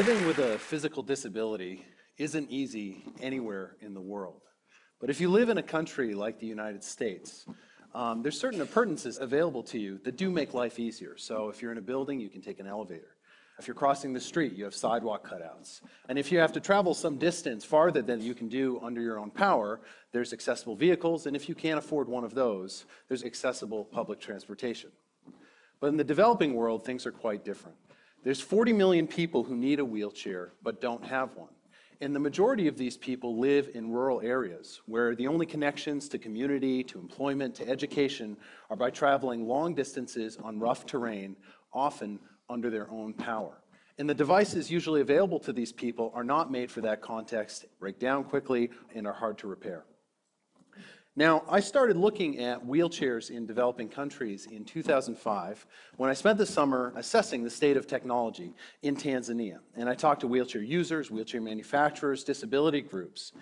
Living with a physical disability isn't easy anywhere in the world. But if you live in a country like the United States, um, there's certain appurtenances available to you that do make life easier. So if you're in a building, you can take an elevator. If you're crossing the street, you have sidewalk cutouts. And if you have to travel some distance farther than you can do under your own power, there's accessible vehicles. And if you can't afford one of those, there's accessible public transportation. But in the developing world, things are quite different. There's 40 million people who need a wheelchair but don't have one. And the majority of these people live in rural areas where the only connections to community, to employment, to education are by traveling long distances on rough terrain, often under their own power. And the devices usually available to these people are not made for that context, break down quickly, and are hard to repair. Now, I started looking at wheelchairs in developing countries in 2005 when I spent the summer assessing the state of technology in Tanzania. And I talked to wheelchair users, wheelchair manufacturers, disability groups.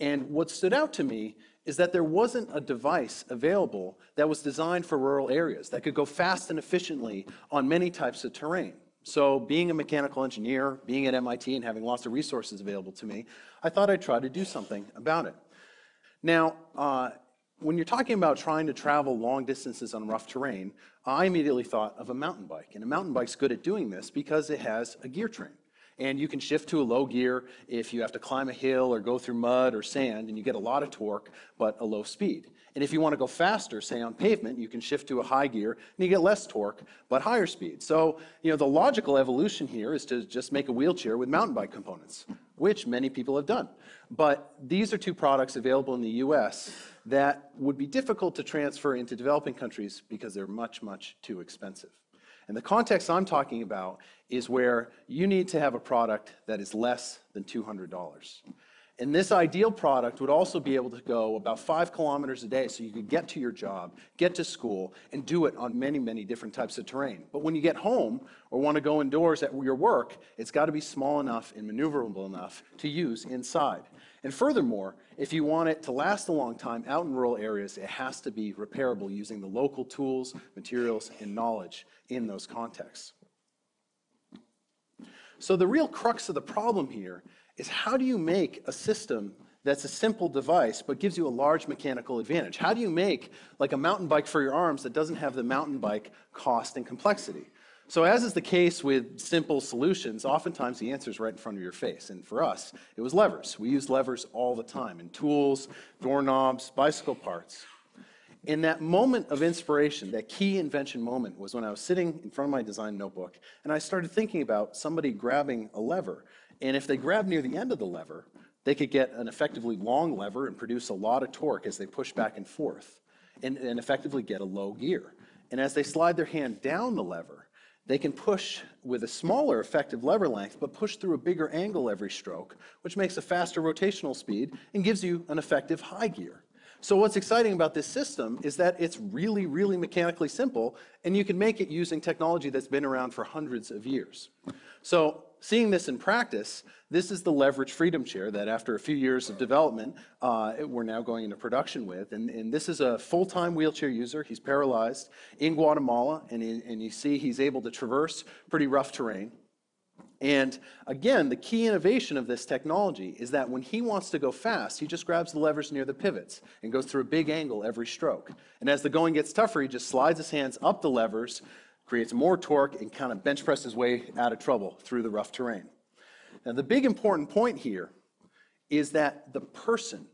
And what stood out to me is that there wasn't a device available that was designed for rural areas that could go fast and efficiently on many types of terrain. So being a mechanical engineer, being at MIT and having lots of resources available to me, I thought I'd try to do something about it. Now, uh, when you're talking about trying to travel long distances on rough terrain, I immediately thought of a mountain bike. And a mountain bike's good at doing this because it has a gear train and you can shift to a low gear if you have to climb a hill or go through mud or sand, and you get a lot of torque, but a low speed. And if you want to go faster, say on pavement, you can shift to a high gear, and you get less torque, but higher speed. So, you know, the logical evolution here is to just make a wheelchair with mountain bike components, which many people have done. But these are two products available in the US that would be difficult to transfer into developing countries because they're much, much too expensive. And the context I'm talking about is where you need to have a product that is less than $200. And this ideal product would also be able to go about five kilometers a day so you could get to your job, get to school, and do it on many, many different types of terrain. But when you get home or want to go indoors at your work, it's got to be small enough and maneuverable enough to use inside. And furthermore, if you want it to last a long time out in rural areas, it has to be repairable using the local tools, materials, and knowledge in those contexts. So the real crux of the problem here is how do you make a system that's a simple device but gives you a large mechanical advantage? How do you make like a mountain bike for your arms that doesn't have the mountain bike cost and complexity? So as is the case with simple solutions, oftentimes the answer is right in front of your face. And for us, it was levers. We use levers all the time in tools, doorknobs, bicycle parts. In that moment of inspiration, that key invention moment was when I was sitting in front of my design notebook and I started thinking about somebody grabbing a lever. And if they grab near the end of the lever, they could get an effectively long lever and produce a lot of torque as they push back and forth and, and effectively get a low gear. And as they slide their hand down the lever, they can push with a smaller effective lever length, but push through a bigger angle every stroke, which makes a faster rotational speed and gives you an effective high gear. So what's exciting about this system is that it's really, really mechanically simple, and you can make it using technology that's been around for hundreds of years. So seeing this in practice, this is the leveraged freedom chair that after a few years of development, uh, we're now going into production with. And, and this is a full-time wheelchair user. He's paralyzed in Guatemala, and, he, and you see he's able to traverse pretty rough terrain. And again, the key innovation of this technology is that when he wants to go fast, he just grabs the levers near the pivots and goes through a big angle every stroke. And as the going gets tougher, he just slides his hands up the levers, creates more torque, and kind of bench presses his way out of trouble through the rough terrain. Now, the big important point here is that the person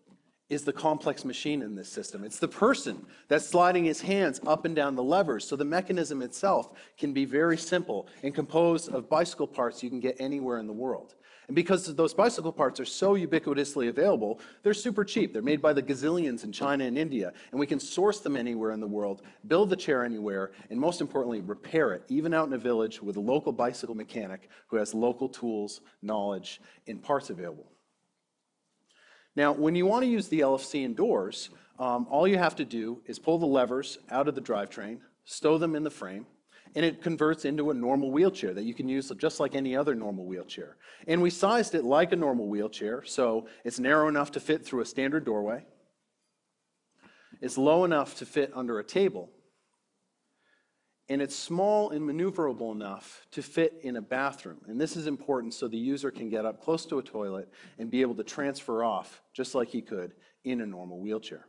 is the complex machine in this system. It's the person that's sliding his hands up and down the levers. So the mechanism itself can be very simple and composed of bicycle parts you can get anywhere in the world. And because those bicycle parts are so ubiquitously available, they're super cheap. They're made by the gazillions in China and India, and we can source them anywhere in the world, build the chair anywhere, and most importantly, repair it, even out in a village with a local bicycle mechanic who has local tools, knowledge, and parts available. Now, when you want to use the LFC indoors, um, all you have to do is pull the levers out of the drivetrain, stow them in the frame, and it converts into a normal wheelchair that you can use just like any other normal wheelchair. And we sized it like a normal wheelchair, so it's narrow enough to fit through a standard doorway. It's low enough to fit under a table. and it's small and maneuverable enough to fit in a bathroom. And this is important so the user can get up close to a toilet and be able to transfer off just like he could in a normal wheelchair.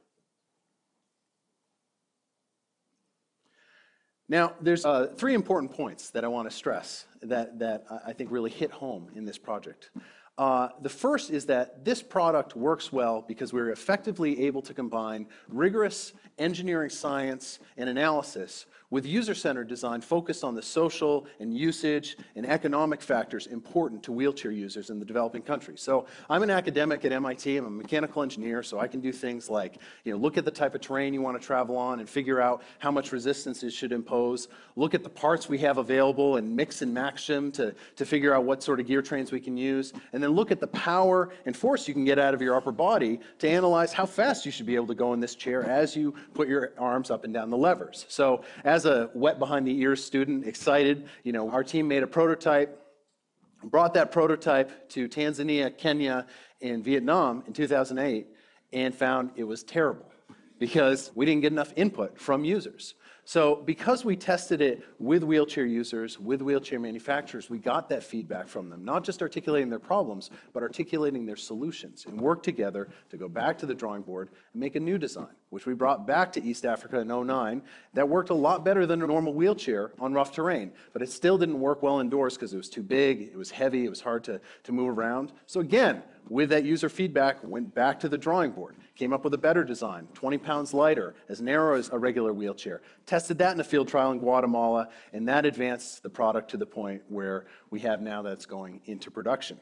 Now, there's uh, three important points that I want to stress that, that I think really hit home in this project. Uh, the first is that this product works well because we're effectively able to combine rigorous engineering science and analysis with user-centered design focused on the social and usage and economic factors important to wheelchair users in the developing countries. So I'm an academic at MIT, I'm a mechanical engineer, so I can do things like, you know, look at the type of terrain you want to travel on and figure out how much resistance it should impose, look at the parts we have available and mix and match them to, to figure out what sort of gear trains we can use, and then look at the power and force you can get out of your upper body to analyze how fast you should be able to go in this chair as you put your arms up and down the levers. So as a wet behind the ears student, excited, you know, our team made a prototype, brought that prototype to Tanzania, Kenya, and Vietnam in 2008, and found it was terrible because we didn't get enough input from users. So because we tested it with wheelchair users, with wheelchair manufacturers, we got that feedback from them, not just articulating their problems, but articulating their solutions and work together to go back to the drawing board and make a new design, which we brought back to East Africa in 09 that worked a lot better than a normal wheelchair on rough terrain, but it still didn't work well indoors because it was too big, it was heavy, it was hard to, to move around. So again, with that user feedback, went back to the drawing board, came up with a better design, 20 pounds lighter, as narrow as a regular wheelchair. Tested that in a field trial in Guatemala, and that advanced the product to the point where we have now that's going into production.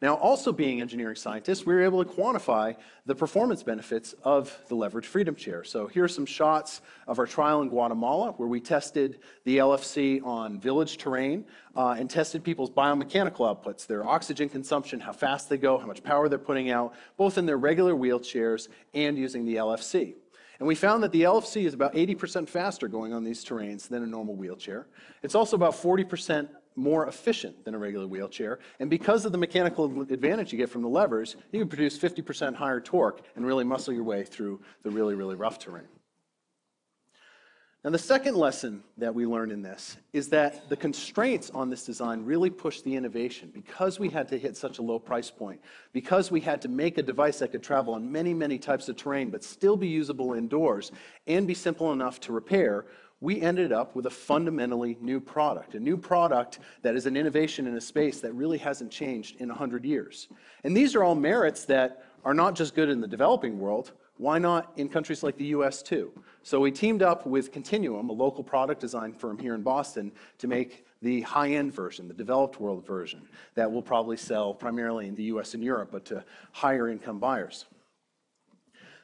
Now, also being engineering scientists, we were able to quantify the performance benefits of the leveraged freedom chair. So here are some shots of our trial in Guatemala where we tested the LFC on village terrain uh, and tested people's biomechanical outputs, their oxygen consumption, how fast they go, how much power they're putting out, both in their regular wheelchairs and using the LFC. And we found that the LFC is about 80% faster going on these terrains than a normal wheelchair. It's also about 40% more efficient than a regular wheelchair. And because of the mechanical advantage you get from the levers, you can produce 50% higher torque and really muscle your way through the really, really rough terrain. Now, the second lesson that we learned in this is that the constraints on this design really pushed the innovation because we had to hit such a low price point, because we had to make a device that could travel on many, many types of terrain but still be usable indoors and be simple enough to repair we ended up with a fundamentally new product, a new product that is an innovation in a space that really hasn't changed in 100 years. And these are all merits that are not just good in the developing world, why not in countries like the US too? So we teamed up with Continuum, a local product design firm here in Boston, to make the high-end version, the developed world version, that will probably sell primarily in the US and Europe, but to higher income buyers.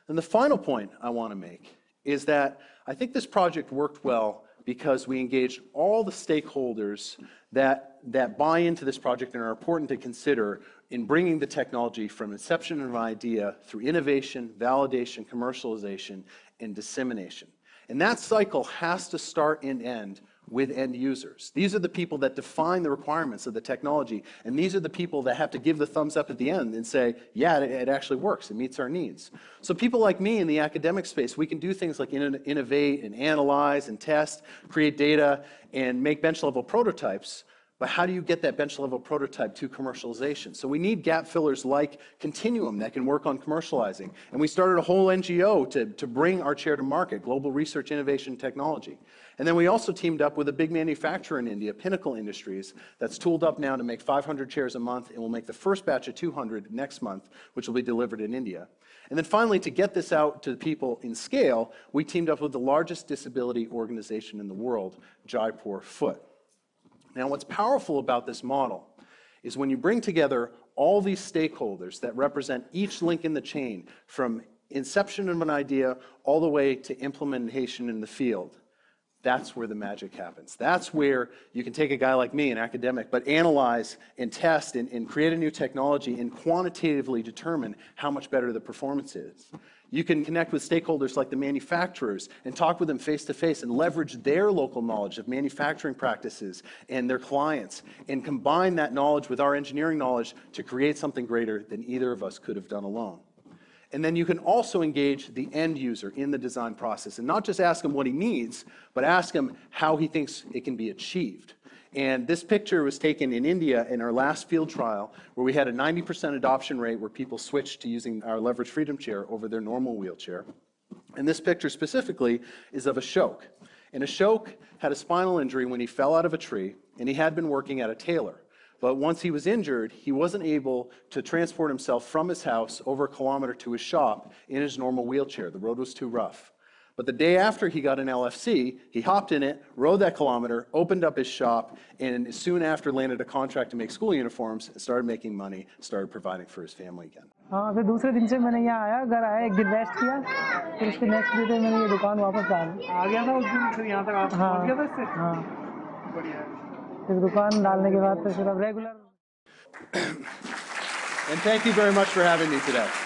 And the final point I want to make is that I think this project worked well because we engaged all the stakeholders that, that buy into this project and are important to consider in bringing the technology from inception of an idea through innovation, validation, commercialization, and dissemination. And that cycle has to start and end with end users. These are the people that define the requirements of the technology, and these are the people that have to give the thumbs up at the end and say, yeah, it, it actually works, it meets our needs. So people like me in the academic space, we can do things like in innovate and analyze and test, create data, and make bench level prototypes, but how do you get that bench level prototype to commercialization? So we need gap fillers like Continuum that can work on commercializing. And we started a whole NGO to, to bring our chair to market, Global Research Innovation Technology. And then we also teamed up with a big manufacturer in India, Pinnacle Industries, that's tooled up now to make 500 chairs a month and will make the first batch of 200 next month, which will be delivered in India. And then finally, to get this out to people in scale, we teamed up with the largest disability organization in the world, Jaipur Foot. Now, what's powerful about this model is when you bring together all these stakeholders that represent each link in the chain from inception of an idea all the way to implementation in the field, that's where the magic happens. That's where you can take a guy like me, an academic, but analyze and test and, and create a new technology and quantitatively determine how much better the performance is. You can connect with stakeholders like the manufacturers and talk with them face to face and leverage their local knowledge of manufacturing practices and their clients and combine that knowledge with our engineering knowledge to create something greater than either of us could have done alone. And then you can also engage the end user in the design process and not just ask him what he needs, but ask him how he thinks it can be achieved. And this picture was taken in India in our last field trial, where we had a 90% adoption rate where people switched to using our leveraged freedom chair over their normal wheelchair. And this picture specifically is of Ashok. And Ashok had a spinal injury when he fell out of a tree, and he had been working at a tailor. But once he was injured, he wasn't able to transport himself from his house over a kilometer to his shop in his normal wheelchair. The road was too rough. But the day after he got an LFC, he hopped in it, rode that kilometer, opened up his shop, and soon after landed a contract to make school uniforms, started making money, started providing for his family again. हाँ फिर दूसरे दिन से मैंने यहाँ आया घर आया एक दिन रेस्ट किया फिर उसके नेक्स्ट डे पे मैंने ये दुकान वापस डाल दी आ गया था उस दिन फिर यहाँ तक आप हाँ पहुँच गया था इससे हाँ बढ़िया है फिर दुकान डालने के बाद तो फिर अब regular And thank you very much for having me today.